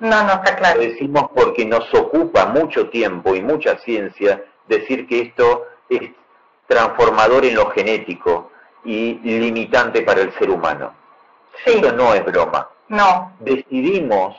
No, no, está claro. Lo decimos porque nos ocupa mucho tiempo y mucha ciencia decir que esto es transformador en lo genético y limitante para el ser humano. Esto no es broma. No. Decidimos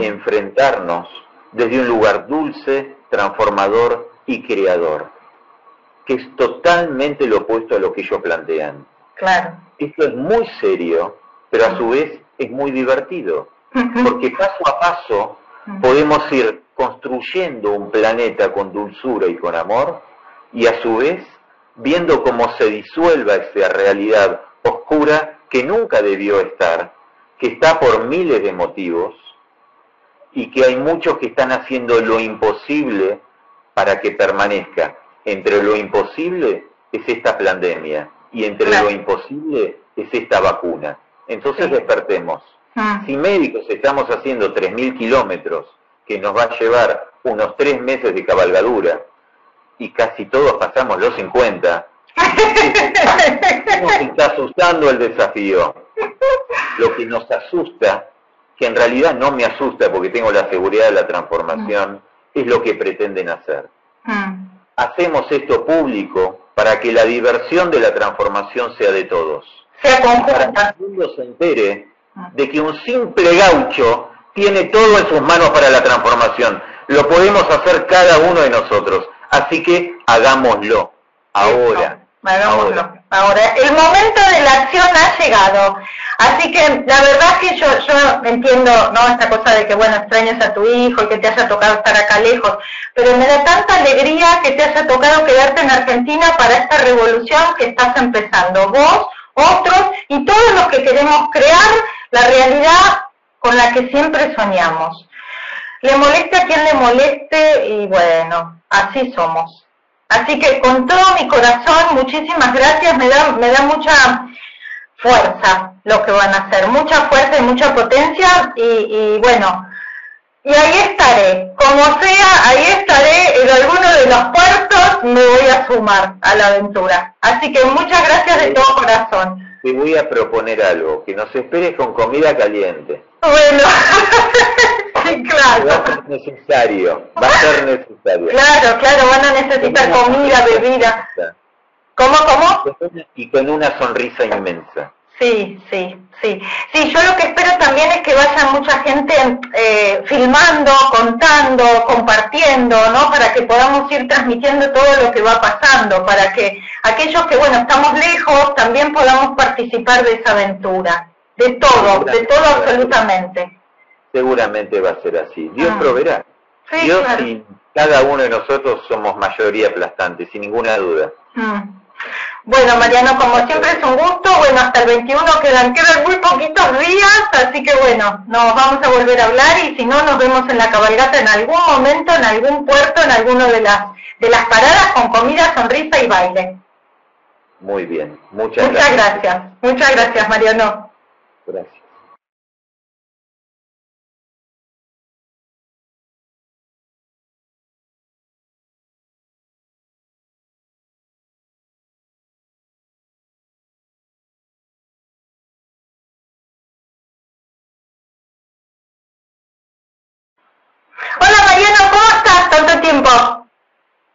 enfrentarnos desde un lugar dulce, transformador y creador, que es totalmente lo opuesto a lo que ellos plantean. Claro. Esto es muy serio, pero a su vez es muy divertido, porque paso a paso podemos ir construyendo un planeta con dulzura y con amor, y a su vez viendo cómo se disuelva esa realidad oscura que nunca debió estar, que está por miles de motivos, y que hay muchos que están haciendo lo imposible para que permanezca. Entre lo imposible es esta pandemia y entre lo imposible es esta vacuna. Entonces despertemos. Ah. Si médicos estamos haciendo 3.000 kilómetros, que nos va a llevar unos tres meses de cabalgadura, y casi todos pasamos los 50, nos está asustando el desafío. Lo que nos asusta, que en realidad no me asusta porque tengo la seguridad de la transformación, es lo que pretenden hacer. Ah. Hacemos esto público para que la diversión de la transformación sea de todos. Sea Para que el mundo se entere de que un simple gaucho tiene todo en sus manos para la transformación. Lo podemos hacer cada uno de nosotros. Así que hagámoslo ahora. Hagámoslo. Ahora. el momento de la acción ha llegado. Así que la verdad es que yo, yo entiendo, ¿no? Esta cosa de que, bueno, extrañas a tu hijo y que te haya tocado estar acá lejos, pero me da tanta alegría que te haya tocado quedarte en Argentina para esta revolución que estás empezando. Vos, otros y todos los que queremos crear la realidad con la que siempre soñamos. Le moleste a quien le moleste y bueno, así somos. Así que con todo mi corazón, muchísimas gracias, me da, me da mucha fuerza lo que van a hacer, mucha fuerza y mucha potencia y, y bueno, y ahí estaré, como sea, ahí estaré en alguno de los puertos, me voy a sumar a la aventura. Así que muchas gracias de todo corazón te voy a proponer algo, que nos esperes con comida caliente. Bueno, sí, claro. Va a ser necesario, va a ser necesario. Claro, claro, van a necesitar comida, bebida. ¿Cómo, cómo? Y con una sonrisa inmensa. Sí, sí, sí. Sí, yo lo que espero también es que vaya mucha gente eh, filmando, contando, compartiendo, ¿no? Para que podamos ir transmitiendo todo lo que va pasando, para que aquellos que, bueno, estamos lejos, también podamos participar de esa aventura. De todo, de todo absolutamente. Seguramente va a ser así. Dios ah. proveerá. Dios y cada uno de nosotros somos mayoría aplastante, sin ninguna duda. Mm. Bueno, Mariano, como siempre es un gusto. Bueno, hasta el 21 quedan, quedan muy poquitos días, así que bueno, nos vamos a volver a hablar y si no, nos vemos en la cabalgata en algún momento, en algún puerto, en alguno de las, de las paradas con comida, sonrisa y baile. Muy bien, muchas, gracias. Muchas gracias, muchas gracias, Mariano. Gracias.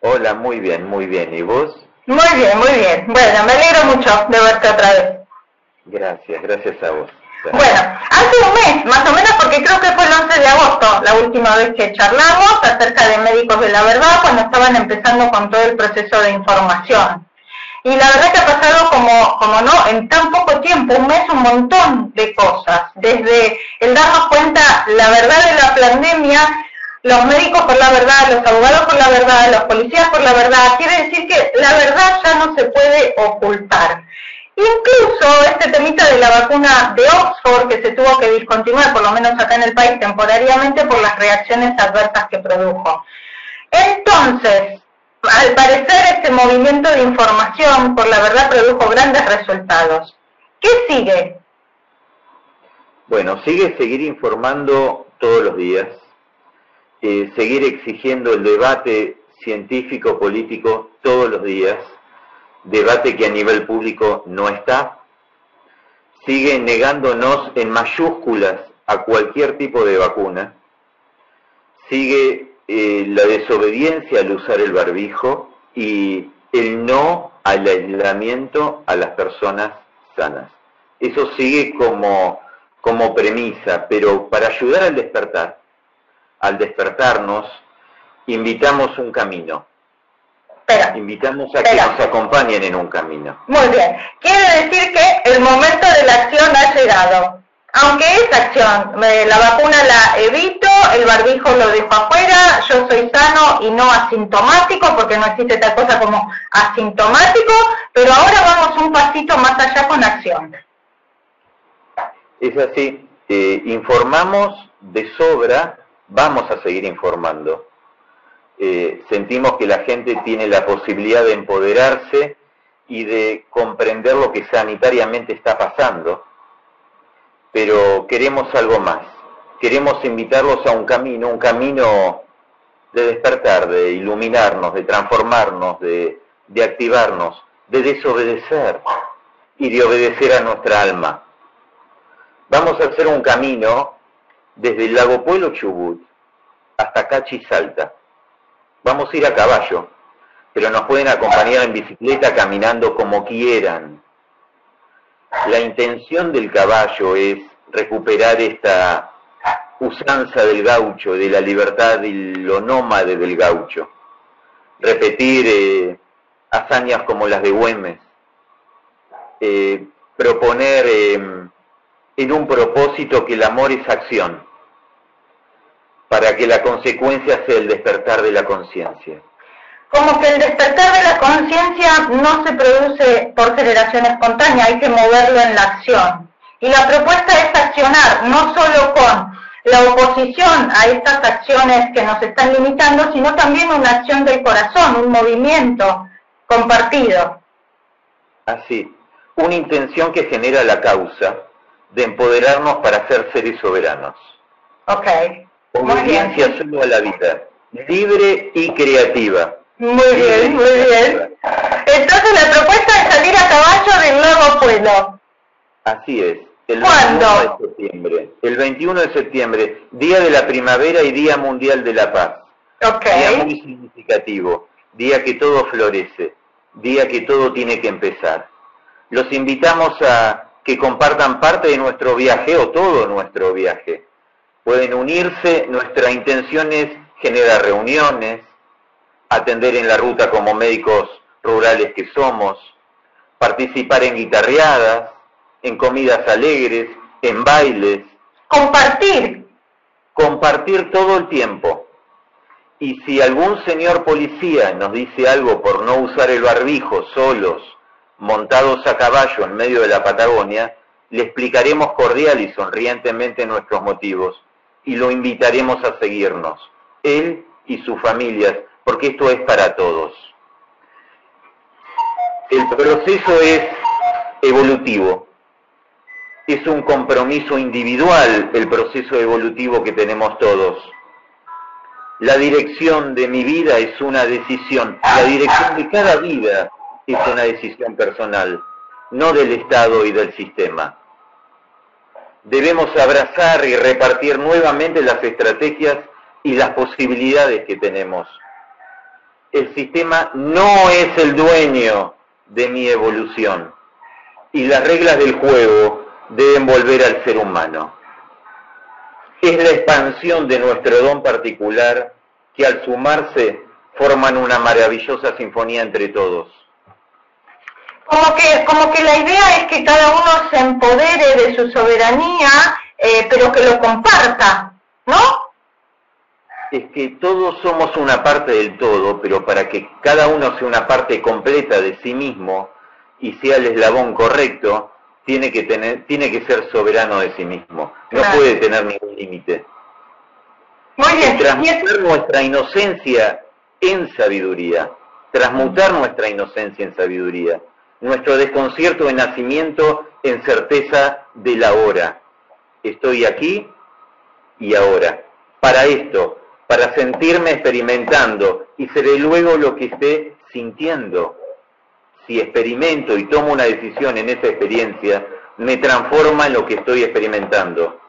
Hola, muy bien, muy bien. ¿Y vos? Muy bien, muy bien. Bueno, me alegro mucho de verte otra vez. Gracias, gracias a vos. Bueno, hace un mes, más o menos, porque creo que fue el 11 de agosto, la última vez que charlamos acerca de Médicos de la Verdad, cuando estaban empezando con todo el proceso de información. Y la verdad que ha pasado como, como no, en tan poco tiempo, un mes, un montón de cosas. Desde el darnos cuenta la verdad de la pandemia, los médicos por la verdad, los abogados por la verdad, los policías por la verdad, quiere decir que la verdad ya no se puede ocultar. Incluso este temita de la vacuna de Oxford, que se tuvo que discontinuar, por lo menos acá en el país temporariamente, por las reacciones adversas que produjo. Entonces, al parecer este movimiento de información por la verdad produjo grandes resultados. ¿Qué sigue? Bueno, sigue seguir informando todos los días, eh, seguir exigiendo el debate científico político todos los días, debate que a nivel público no está, sigue negándonos en mayúsculas a cualquier tipo de vacuna, sigue eh, la desobediencia al usar el barbijo y el no al aislamiento a las personas sanas. Eso sigue como, como premisa, pero para ayudar al despertar, al despertarnos, invitamos un camino. invitamos a que nos acompañen en un camino. Muy bien. Quiere decir que el momento de la acción ha llegado aunque esa acción, la vacuna la evito, el barbijo lo dejo afuera, yo soy sano y no asintomático, porque no existe tal cosa como asintomático, pero ahora vamos un pasito más allá con acción. Es así, eh, informamos de sobra, vamos a seguir informando. Eh, sentimos que la gente tiene la posibilidad de empoderarse y de comprender lo que sanitariamente está pasando pero queremos algo más. Queremos invitarlos a un camino, un camino de despertar, de iluminarnos, de transformarnos, de, activarnos, de desobedecer y de obedecer a nuestra alma. Vamos a hacer un camino desde el lago Pueblo Chubut hasta Cachi Salta. Vamos a ir a caballo, pero nos pueden acompañar en bicicleta caminando como quieran. La intención del caballo es recuperar esta usanza del gaucho, de la libertad y lo nómade del gaucho. Repetir eh, hazañas como las de Güemes. Eh, proponer em, en un propósito que el amor es acción, para que la consecuencia sea el despertar de la conciencia como que el despertar de la conciencia no se produce por generación espontánea, hay que moverlo en la acción. Y la propuesta es accionar, no solo con la oposición a estas acciones que nos están limitando, sino también una acción del corazón, un movimiento compartido. Así, una intención que genera la causa de empoderarnos para ser seres soberanos. Ok. Obediencia solo a la vida, libre y creativa muy bien, muy bien. Entonces la propuesta es salir a caballo del nuevo pueblo. Así es. El ¿Cuándo? 21 de septiembre. El 21 de septiembre, Día de la Primavera y Día Mundial de la Paz. Okay. Día muy significativo, día que todo florece, día que todo tiene que empezar. Los invitamos a que compartan parte de nuestro viaje o todo nuestro viaje. Pueden unirse, nuestra intención es generar reuniones, atender en la ruta como médicos rurales que somos, participar en guitarreadas, en comidas alegres, en bailes. Compartir. Compartir todo el tiempo. Y si algún señor policía nos dice algo por no usar el barbijo solos, montados a caballo en medio de la Patagonia, le explicaremos cordial y sonrientemente nuestros motivos y lo invitaremos a seguirnos, él y sus familias, porque esto es para todos. El proceso es evolutivo, es un compromiso individual el proceso evolutivo que tenemos todos. La dirección de mi vida es una decisión, la dirección de cada vida es una decisión personal, no del Estado y del sistema. Debemos abrazar y repartir nuevamente las estrategias y las posibilidades que tenemos el sistema no es el dueño de mi evolución y las reglas del juego deben volver al ser humano. Es la expansión de nuestro don particular que al sumarse forman una maravillosa sinfonía entre todos. Como que, como que la idea es que cada uno se empodere de su soberanía, eh, pero que lo comparta, ¿no? es que todos somos una parte del todo, pero para que cada uno sea una parte completa de sí mismo y sea el eslabón correcto, tiene que tener, tiene que ser soberano de sí mismo. No puede tener ningún límite. Muy bien. Transmutar nuestra inocencia en sabiduría. Transmutar nuestra inocencia en sabiduría. Nuestro desconcierto de nacimiento en certeza de la hora. Estoy aquí y ahora. Para esto, para sentirme experimentando y seré luego lo que esté sintiendo. Si experimento y tomo una decisión en esa experiencia, me transforma en lo que estoy experimentando.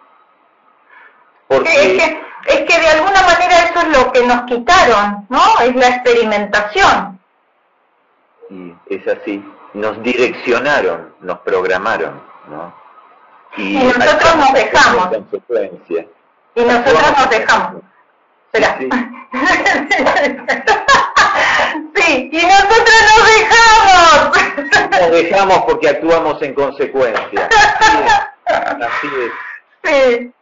Porque... Es que, es que de alguna manera eso es lo que nos quitaron, ¿no? Es la experimentación. Y es así. Nos direccionaron, nos programaron, ¿no? Y, nosotros nos dejamos. Y nosotros nos dejamos. Espera. Sí. y nosotros nos dejamos. Nos dejamos porque actuamos en consecuencia. Así es. Sí.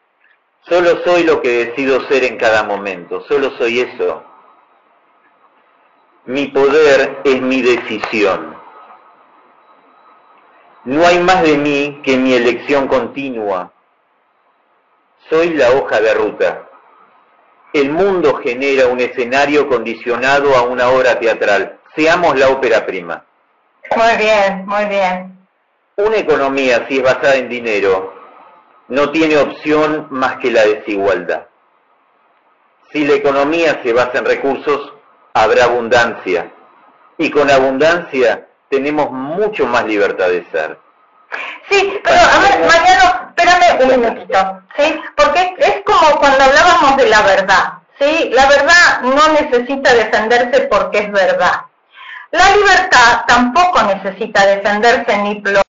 Solo soy lo que decido ser en cada momento, solo soy eso. Mi poder es mi decisión. No hay más de mí que mi elección continua. Soy la hoja de ruta. El mundo genera un escenario condicionado a una obra teatral. Seamos la ópera prima. Muy bien, muy bien. Una economía, si es basada en dinero, no tiene opción más que la desigualdad. Si la economía se basa en recursos, habrá abundancia. Y con abundancia tenemos mucho más libertad de ser. Sí, pero a ver, Mariano, espérame un minutito, ¿sí? Porque es como cuando hablábamos de la verdad, ¿sí? La verdad no necesita defenderse porque es verdad. La libertad tampoco necesita defenderse ni